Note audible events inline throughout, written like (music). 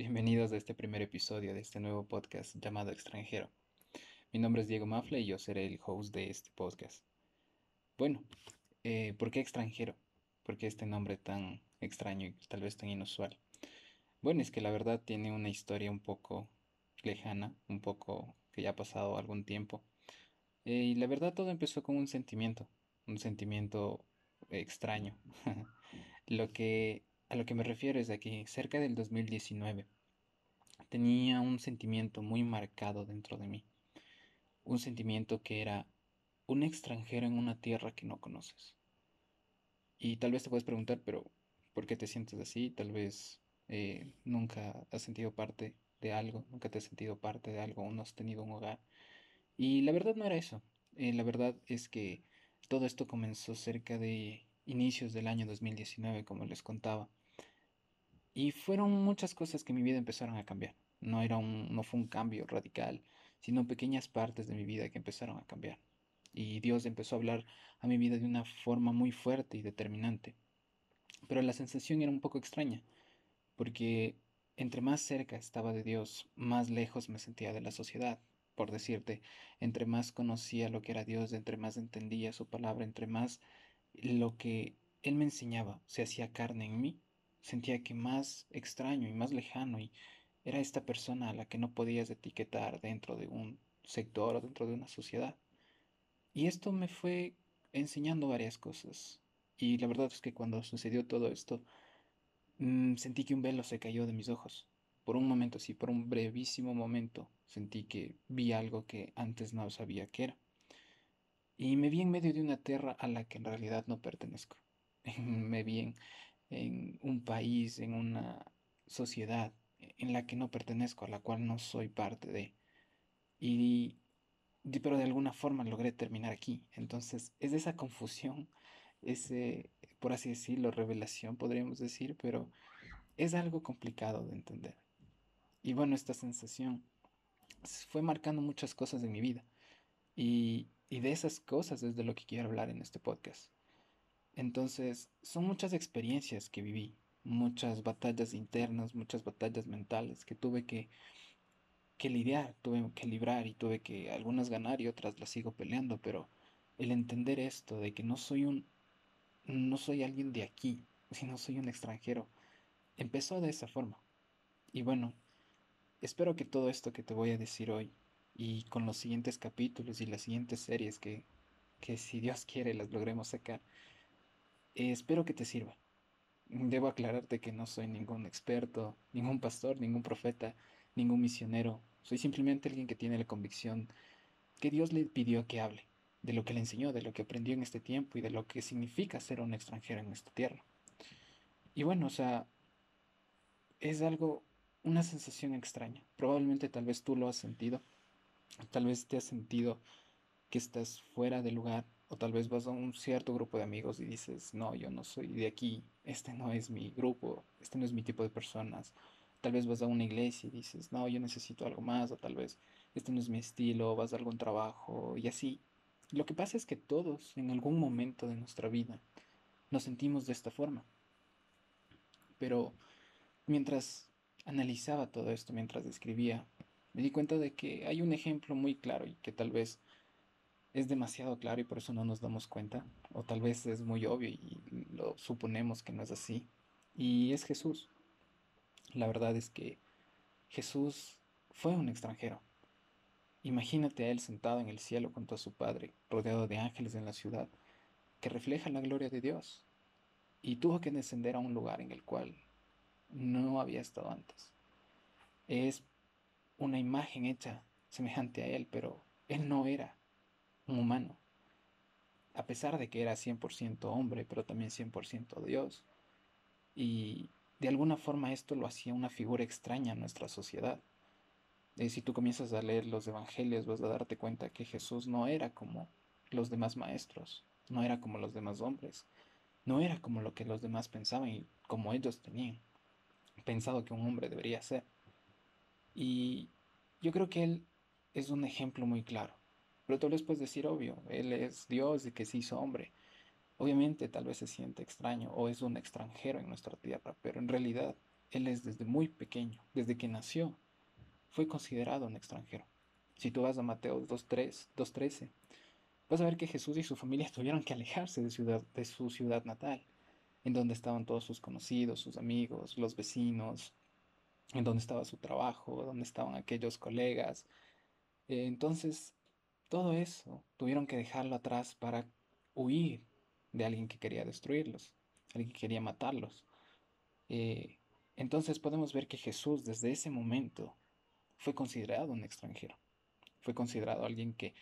Bienvenidos a este primer episodio de este nuevo podcast llamado Extranjero. Mi nombre es Diego Mafle y yo seré el host de este podcast. Bueno, eh, ¿por qué extranjero? ¿Por qué este nombre tan extraño y tal vez tan inusual? Bueno, es que la verdad tiene una historia un poco lejana, un poco que ya ha pasado algún tiempo. Eh, y la verdad todo empezó con un sentimiento, un sentimiento extraño. (laughs) lo que a lo que me refiero es de que cerca del 2019 tenía un sentimiento muy marcado dentro de mí. Un sentimiento que era un extranjero en una tierra que no conoces. Y tal vez te puedes preguntar, pero ¿por qué te sientes así? Tal vez eh, nunca has sentido parte de algo, nunca te has sentido parte de algo, no has tenido un hogar. Y la verdad no era eso. Eh, la verdad es que todo esto comenzó cerca de inicios del año 2019, como les contaba. Y fueron muchas cosas que mi vida empezaron a cambiar. No, era un, no fue un cambio radical, sino pequeñas partes de mi vida que empezaron a cambiar. Y Dios empezó a hablar a mi vida de una forma muy fuerte y determinante. Pero la sensación era un poco extraña, porque entre más cerca estaba de Dios, más lejos me sentía de la sociedad. Por decirte, entre más conocía lo que era Dios, entre más entendía su palabra, entre más lo que Él me enseñaba se hacía carne en mí, sentía que más extraño y más lejano y era esta persona a la que no podías etiquetar dentro de un sector o dentro de una sociedad. Y esto me fue enseñando varias cosas. Y la verdad es que cuando sucedió todo esto, mmm, sentí que un velo se cayó de mis ojos. Por un momento, sí, por un brevísimo momento, sentí que vi algo que antes no sabía que era. Y me vi en medio de una tierra a la que en realidad no pertenezco. (laughs) me vi en, en un país, en una sociedad en la que no pertenezco, a la cual no soy parte de. Y, pero de alguna forma logré terminar aquí. Entonces, es esa confusión, ese, por así decirlo, revelación, podríamos decir, pero es algo complicado de entender. Y bueno, esta sensación fue marcando muchas cosas en mi vida. Y, y de esas cosas es de lo que quiero hablar en este podcast. Entonces, son muchas experiencias que viví, muchas batallas internas, muchas batallas mentales que tuve que, que lidiar, tuve que librar y tuve que algunas ganar y otras las sigo peleando, pero el entender esto de que no soy un no soy alguien de aquí, (laughs) sino soy un extranjero, empezó de esa forma. Y bueno, espero que todo esto que te voy a decir hoy y con los siguientes capítulos y las siguientes series que, que si Dios quiere las logremos sacar, espero que te sirva. Debo aclararte que no soy ningún experto, ningún pastor, ningún profeta, ningún misionero. Soy simplemente alguien que tiene la convicción que Dios le pidió que hable, de lo que le enseñó, de lo que aprendió en este tiempo y de lo que significa ser un extranjero en esta tierra. Y bueno, o sea, es algo, una sensación extraña. Probablemente tal vez tú lo has sentido, tal vez te has sentido que estás fuera de lugar, o tal vez vas a un cierto grupo de amigos y dices, no, yo no soy de aquí, este no es mi grupo, este no es mi tipo de personas. Tal vez vas a una iglesia y dices, no, yo necesito algo más, o tal vez este no es mi estilo, vas a algún trabajo y así. Lo que pasa es que todos en algún momento de nuestra vida nos sentimos de esta forma. Pero mientras analizaba todo esto, mientras escribía, me di cuenta de que hay un ejemplo muy claro y que tal vez es demasiado claro y por eso no nos damos cuenta, o tal vez es muy obvio y lo suponemos que no es así, y es Jesús. La verdad es que Jesús fue un extranjero. Imagínate a él sentado en el cielo junto a su Padre, rodeado de ángeles en la ciudad, que refleja la gloria de Dios, y tuvo que descender a un lugar en el cual no había estado antes. Es una imagen hecha semejante a él, pero él no era humano, a pesar de que era 100% hombre, pero también 100% Dios. Y de alguna forma esto lo hacía una figura extraña en nuestra sociedad. Y si tú comienzas a leer los evangelios vas a darte cuenta que Jesús no era como los demás maestros, no era como los demás hombres, no era como lo que los demás pensaban y como ellos tenían pensado que un hombre debería ser. Y yo creo que él es un ejemplo muy claro. Pero tú les puedes decir, obvio, Él es Dios y que se hizo hombre. Obviamente tal vez se siente extraño o es un extranjero en nuestra tierra, pero en realidad él es desde muy pequeño, desde que nació, fue considerado un extranjero. Si tú vas a Mateo 2.13, vas a ver que Jesús y su familia (laughs) tuvieron que alejarse de, de su ciudad natal, en donde estaban todos sus conocidos, sus amigos, los vecinos, en donde estaba su trabajo, donde estaban aquellos colegas. Entonces, todo eso tuvieron que dejarlo atrás para huir de alguien que quería destruirlos, alguien que quería matarlos. Eh, entonces podemos ver que Jesús desde ese momento fue considerado un extranjero, fue considerado alguien que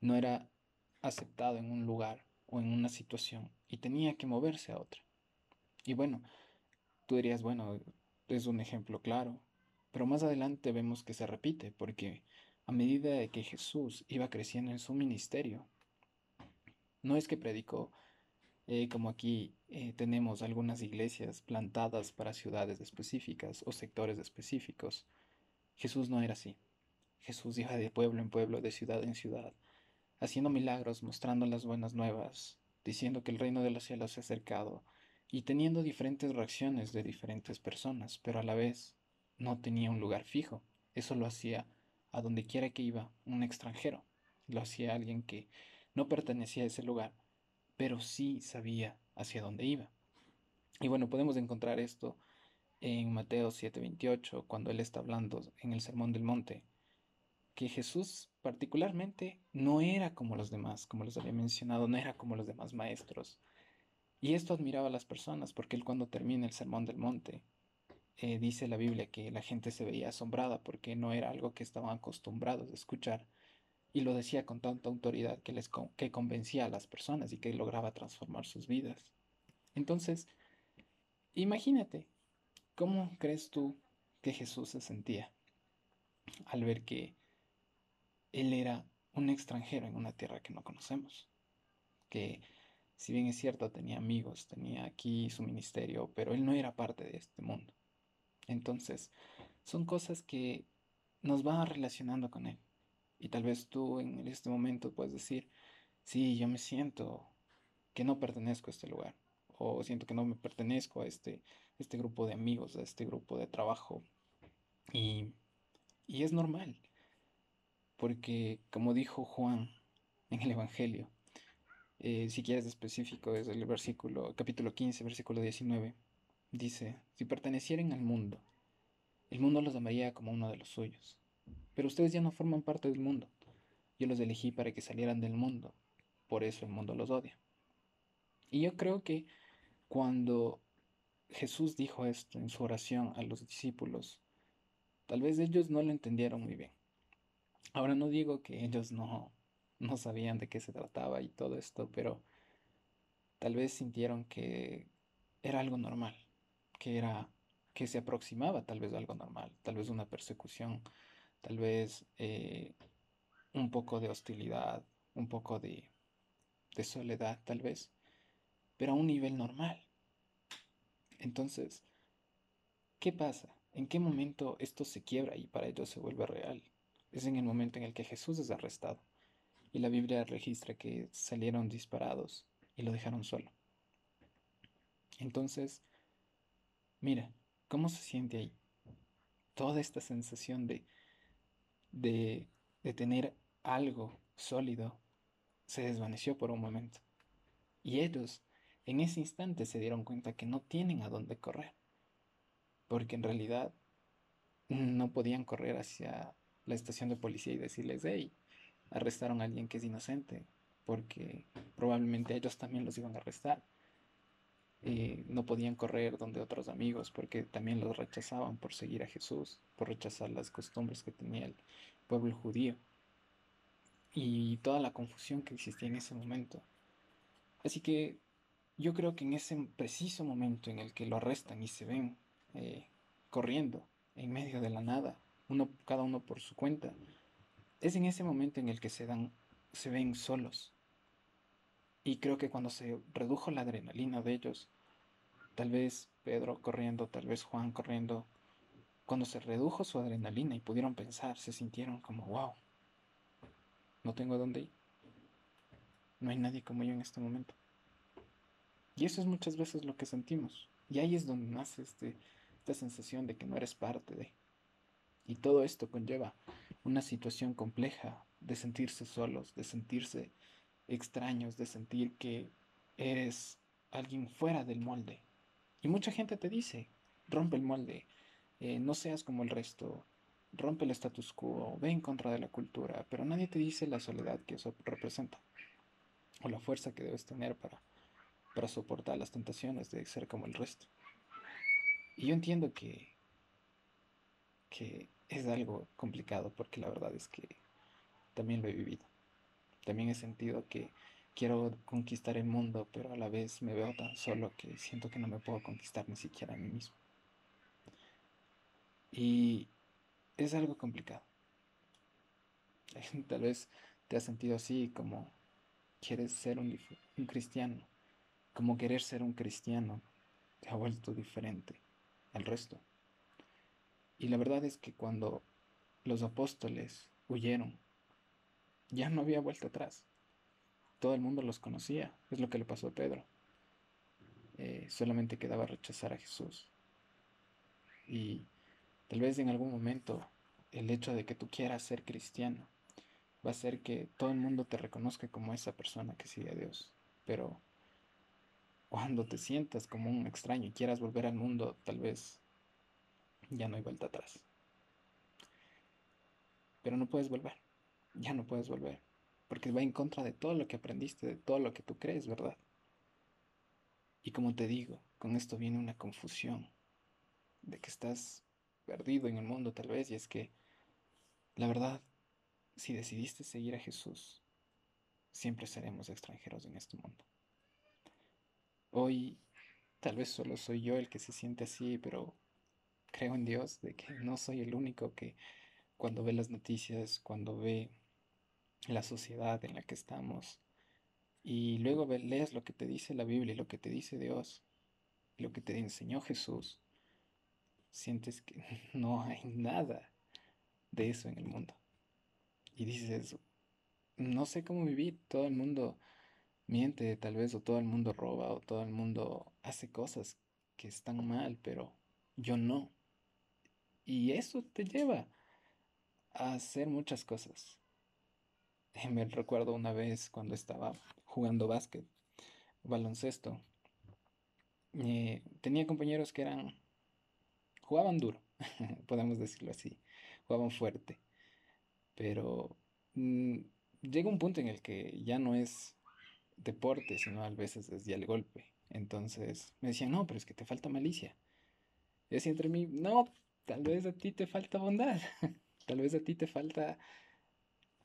no era aceptado en un lugar o en una situación y tenía que moverse a otra. Y bueno, tú dirías, bueno, es un ejemplo claro, pero más adelante vemos que se repite, porque a medida de que Jesús iba creciendo en su ministerio, no es que predicó eh, como aquí eh, tenemos algunas iglesias plantadas para ciudades específicas o sectores específicos. Jesús no era así. Jesús iba de pueblo en pueblo, de ciudad en ciudad, haciendo milagros, mostrando las buenas nuevas, diciendo que el reino de los cielos se ha acercado y teniendo diferentes reacciones de diferentes personas, pero a la vez no tenía un lugar fijo. Eso lo hacía a donde quiera que iba un extranjero. Lo hacía alguien que no pertenecía a ese lugar, pero sí sabía hacia dónde iba. Y bueno, podemos encontrar esto en Mateo 7:28, cuando él está hablando en el Sermón del Monte, que Jesús particularmente no era como los demás, como les había mencionado, no era como los demás maestros. Y esto admiraba a las personas, porque él cuando termina el Sermón del Monte, eh, dice la Biblia que la gente se veía asombrada porque no era algo que estaban acostumbrados a escuchar y lo decía con tanta autoridad que, les que convencía a las personas y que lograba transformar sus vidas. Entonces, imagínate, ¿cómo crees tú que Jesús se sentía al ver que Él era un extranjero en una tierra que no conocemos? Que si bien es cierto, tenía amigos, tenía aquí su ministerio, pero Él no era parte de este mundo. Entonces, son cosas que nos van relacionando con Él. Y tal vez tú en este momento puedes decir, sí, yo me siento que no pertenezco a este lugar, o siento que no me pertenezco a este, este grupo de amigos, a este grupo de trabajo. Y, y es normal, porque como dijo Juan en el Evangelio, eh, si quieres específico, es el versículo, capítulo 15, versículo 19, dice, si pertenecieran al mundo, el mundo los amaría como uno de los suyos pero ustedes ya no forman parte del mundo. Yo los elegí para que salieran del mundo. Por eso el mundo los odia. Y yo creo que cuando Jesús dijo esto en su oración a los discípulos, tal vez ellos no lo entendieron muy bien. Ahora no digo que ellos no, no sabían de qué se trataba y todo esto, pero tal vez sintieron que era algo normal, que era que se aproximaba tal vez a algo normal, tal vez una persecución tal vez eh, un poco de hostilidad, un poco de, de soledad, tal vez, pero a un nivel normal. Entonces, ¿qué pasa? ¿En qué momento esto se quiebra y para ellos se vuelve real? Es en el momento en el que Jesús es arrestado y la Biblia registra que salieron disparados y lo dejaron solo. Entonces, mira, ¿cómo se siente ahí? Toda esta sensación de de, de tener algo sólido se desvaneció por un momento. Y ellos en ese instante se dieron cuenta que no tienen a dónde correr. Porque en realidad no podían correr hacia la estación de policía y decirles, hey, arrestaron a alguien que es inocente, porque probablemente ellos también los iban a arrestar. Eh, no podían correr donde otros amigos porque también los rechazaban por seguir a Jesús, por rechazar las costumbres que tenía el pueblo judío y toda la confusión que existía en ese momento. Así que yo creo que en ese preciso momento en el que lo arrestan y se ven eh, corriendo en medio de la nada, uno, cada uno por su cuenta, es en ese momento en el que se dan, se ven solos, y creo que cuando se redujo la adrenalina de ellos, tal vez Pedro corriendo, tal vez Juan corriendo, cuando se redujo su adrenalina y pudieron pensar, se sintieron como, wow, no tengo dónde ir. No hay nadie como yo en este momento. Y eso es muchas veces lo que sentimos. Y ahí es donde nace este, esta sensación de que no eres parte de. Y todo esto conlleva una situación compleja de sentirse solos, de sentirse extraños, de sentir que eres alguien fuera del molde. Y mucha gente te dice, rompe el molde, eh, no seas como el resto, rompe el status quo, ve en contra de la cultura, pero nadie te dice la soledad que eso representa o la fuerza que debes tener para, para soportar las tentaciones de ser como el resto. Y yo entiendo que, que es algo complicado porque la verdad es que también lo he vivido. También he sentido que quiero conquistar el mundo, pero a la vez me veo tan solo que siento que no me puedo conquistar ni siquiera a mí mismo. Y es algo complicado. (laughs) Tal vez te has sentido así como quieres ser un, un cristiano, como querer ser un cristiano te ha vuelto diferente al resto. Y la verdad es que cuando los apóstoles huyeron, ya no había vuelta atrás. Todo el mundo los conocía, es lo que le pasó a Pedro. Eh, solamente quedaba rechazar a Jesús. Y tal vez en algún momento el hecho de que tú quieras ser cristiano va a hacer que todo el mundo te reconozca como esa persona que sigue a Dios. Pero cuando te sientas como un extraño y quieras volver al mundo, tal vez ya no hay vuelta atrás. Pero no puedes volver, ya no puedes volver, porque va en contra de todo lo que aprendiste, de todo lo que tú crees, ¿verdad? Y como te digo, con esto viene una confusión de que estás perdido en el mundo tal vez, y es que la verdad si decidiste seguir a Jesús, siempre seremos extranjeros en este mundo. Hoy tal vez solo soy yo el que se siente así, pero creo en Dios de que no soy el único que cuando ve las noticias, cuando ve la sociedad en la que estamos, y luego lees lo que te dice la Biblia, lo que te dice Dios, lo que te enseñó Jesús, sientes que (laughs) no hay nada de eso en el mundo y dices, no sé cómo vivir, todo el mundo miente tal vez, o todo el mundo roba, o todo el mundo hace cosas que están mal, pero yo no. Y eso te lleva a hacer muchas cosas. (laughs) Me recuerdo una vez cuando estaba jugando básquet, baloncesto. Eh, tenía compañeros que eran, jugaban duro, (laughs) podemos decirlo así, jugaban fuerte pero mm, llega un punto en el que ya no es deporte, sino a veces es ya el golpe. Entonces me decían, no, pero es que te falta malicia. Y así entre mí, no, tal vez a ti te falta bondad, (laughs) tal vez a ti te falta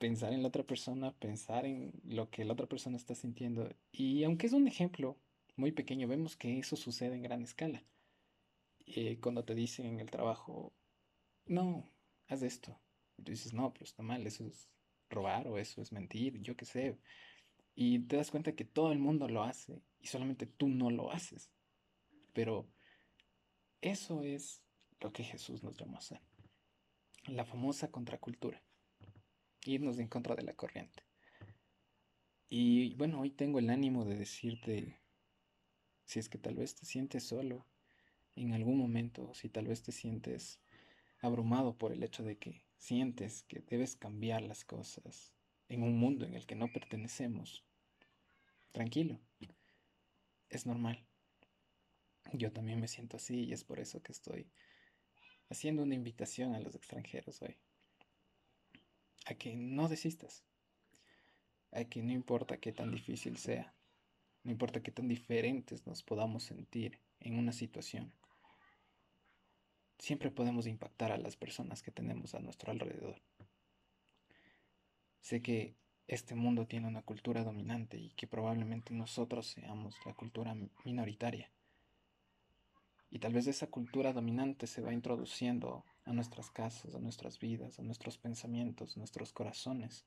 pensar en la otra persona, pensar en lo que la otra persona está sintiendo. Y aunque es un ejemplo muy pequeño, vemos que eso sucede en gran escala. Eh, cuando te dicen en el trabajo, no, haz esto, y tú dices, no, pero está mal, eso es robar o eso es mentir, yo qué sé. Y te das cuenta que todo el mundo lo hace y solamente tú no lo haces. Pero eso es lo que Jesús nos llamó a hacer. La famosa contracultura. Irnos en contra de la corriente. Y bueno, hoy tengo el ánimo de decirte, si es que tal vez te sientes solo en algún momento, si tal vez te sientes abrumado por el hecho de que sientes que debes cambiar las cosas en un mundo en el que no pertenecemos, tranquilo, es normal. Yo también me siento así y es por eso que estoy haciendo una invitación a los extranjeros hoy. A que no desistas. A que no importa qué tan difícil sea. No importa qué tan diferentes nos podamos sentir en una situación siempre podemos impactar a las personas que tenemos a nuestro alrededor. Sé que este mundo tiene una cultura dominante y que probablemente nosotros seamos la cultura minoritaria. Y tal vez esa cultura dominante se va introduciendo a nuestras casas, a nuestras vidas, a nuestros pensamientos, nuestros corazones,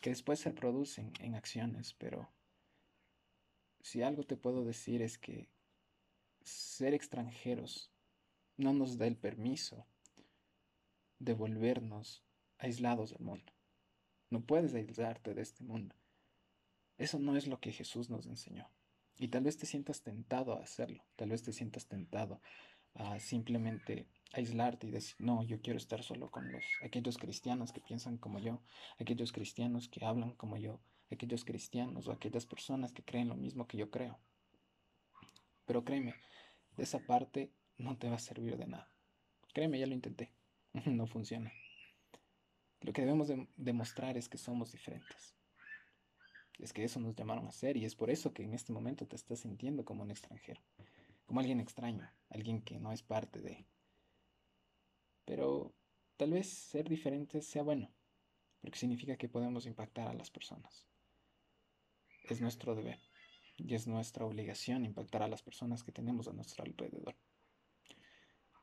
que después se producen en acciones, pero si algo te puedo decir es que ser extranjeros no nos da el permiso de volvernos aislados del mundo. No puedes aislarte de este mundo. Eso no es lo que Jesús nos enseñó. Y tal vez te sientas tentado a hacerlo, tal vez te sientas tentado a simplemente aislarte y decir, no, yo quiero estar solo con los, aquellos cristianos que piensan como yo, aquellos cristianos que hablan como yo, aquellos cristianos o aquellas personas que creen lo mismo que yo creo. Pero créeme, de esa parte no te va a servir de nada. Créeme, ya lo intenté. (laughs) no funciona. Lo que debemos demostrar es que somos diferentes. Es que eso nos llamaron a ser y es por eso que en este momento te estás sintiendo como un extranjero, como alguien extraño, alguien que no es parte de. Pero tal vez ser diferentes sea bueno, porque significa que podemos impactar a las personas. Es nuestro deber y es nuestra obligación impactar a las personas que tenemos a nuestro alrededor.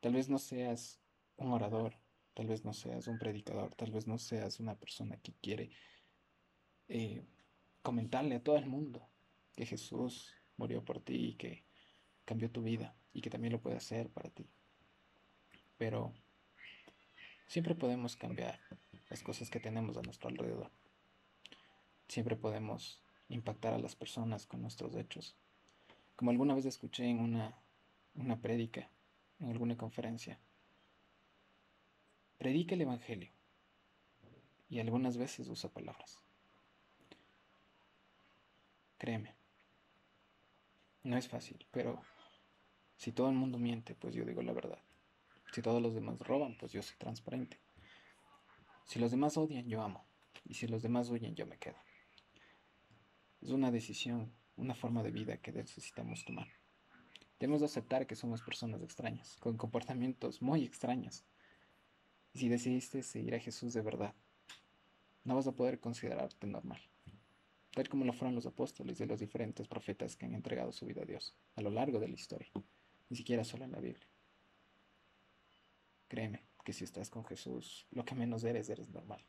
Tal vez no seas un orador, tal vez no seas un predicador, tal vez no seas una persona que quiere eh, comentarle a todo el mundo que Jesús murió por ti y que cambió tu vida y que también lo puede hacer para ti. Pero siempre podemos cambiar las cosas que tenemos a nuestro alrededor. Siempre podemos impactar a las personas con nuestros hechos. Como alguna vez escuché en una, una prédica, en alguna conferencia, predica el Evangelio y algunas veces usa palabras. Créeme, no es fácil, pero si todo el mundo miente, pues yo digo la verdad. Si todos los demás roban, pues yo soy transparente. Si los demás odian, yo amo. Y si los demás huyen, yo me quedo. Es una decisión, una forma de vida que necesitamos tomar. Debemos aceptar que somos personas extrañas, con comportamientos muy extraños. Y si decidiste seguir a Jesús de verdad, no vas a poder considerarte normal, tal como lo fueron los apóstoles de los diferentes profetas que han entregado su vida a Dios a lo largo de la historia, ni siquiera solo en la Biblia. Créeme que si estás con Jesús, lo que menos eres, eres normal,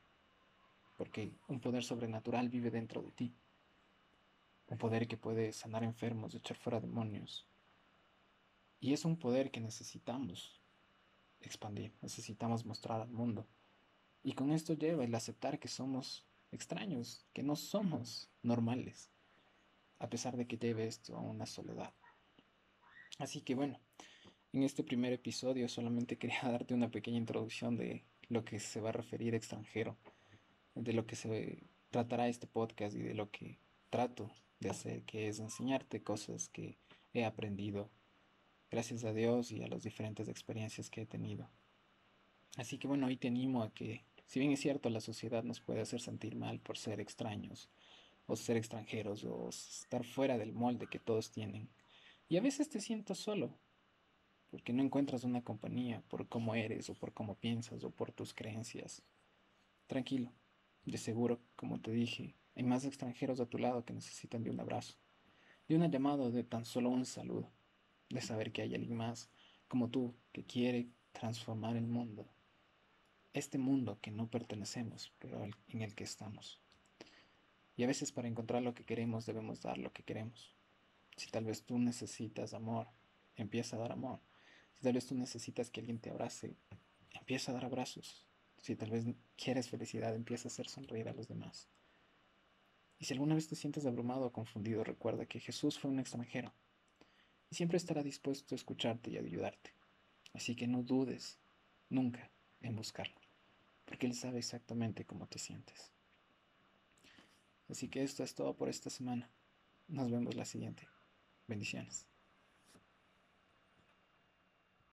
porque un poder sobrenatural vive dentro de ti un poder que puede sanar enfermos, echar fuera demonios. Y es un poder que necesitamos expandir, necesitamos mostrar al mundo. Y con esto lleva el aceptar que somos extraños, que no somos normales, a pesar de que lleve esto a una soledad. Así que bueno, en este primer episodio solamente quería (laughs) darte una pequeña introducción de lo que se va a referir extranjero, de lo que se tratará este podcast y de lo que trato de hacer, que es enseñarte cosas que he aprendido gracias a Dios y a las diferentes experiencias que he tenido. Así que bueno, hoy te animo a que, si bien es cierto, la sociedad nos puede hacer sentir mal por ser extraños, o ser extranjeros, o estar fuera del molde que todos tienen, y a veces te sientas solo, porque no encuentras una compañía por cómo eres, o por cómo piensas, o por tus creencias. Tranquilo, de seguro, como te dije, hay más extranjeros a tu lado que necesitan de un abrazo, de una llamada, de tan solo un saludo, de saber que hay alguien más como tú que quiere transformar el mundo, este mundo que no pertenecemos, pero en el que estamos. Y a veces para encontrar lo que queremos debemos dar lo que queremos. Si tal vez tú necesitas amor, empieza a dar amor. Tal vez tú necesitas que alguien te abrace, empieza a dar abrazos. Si tal vez quieres felicidad, empieza a hacer sonreír a los demás. Y si alguna vez te sientes abrumado o confundido, recuerda que Jesús fue un extranjero y siempre estará dispuesto a escucharte y a ayudarte. Así que no dudes nunca en buscarlo, porque Él sabe exactamente cómo te sientes. Así que esto es todo por esta semana. Nos vemos la siguiente. Bendiciones.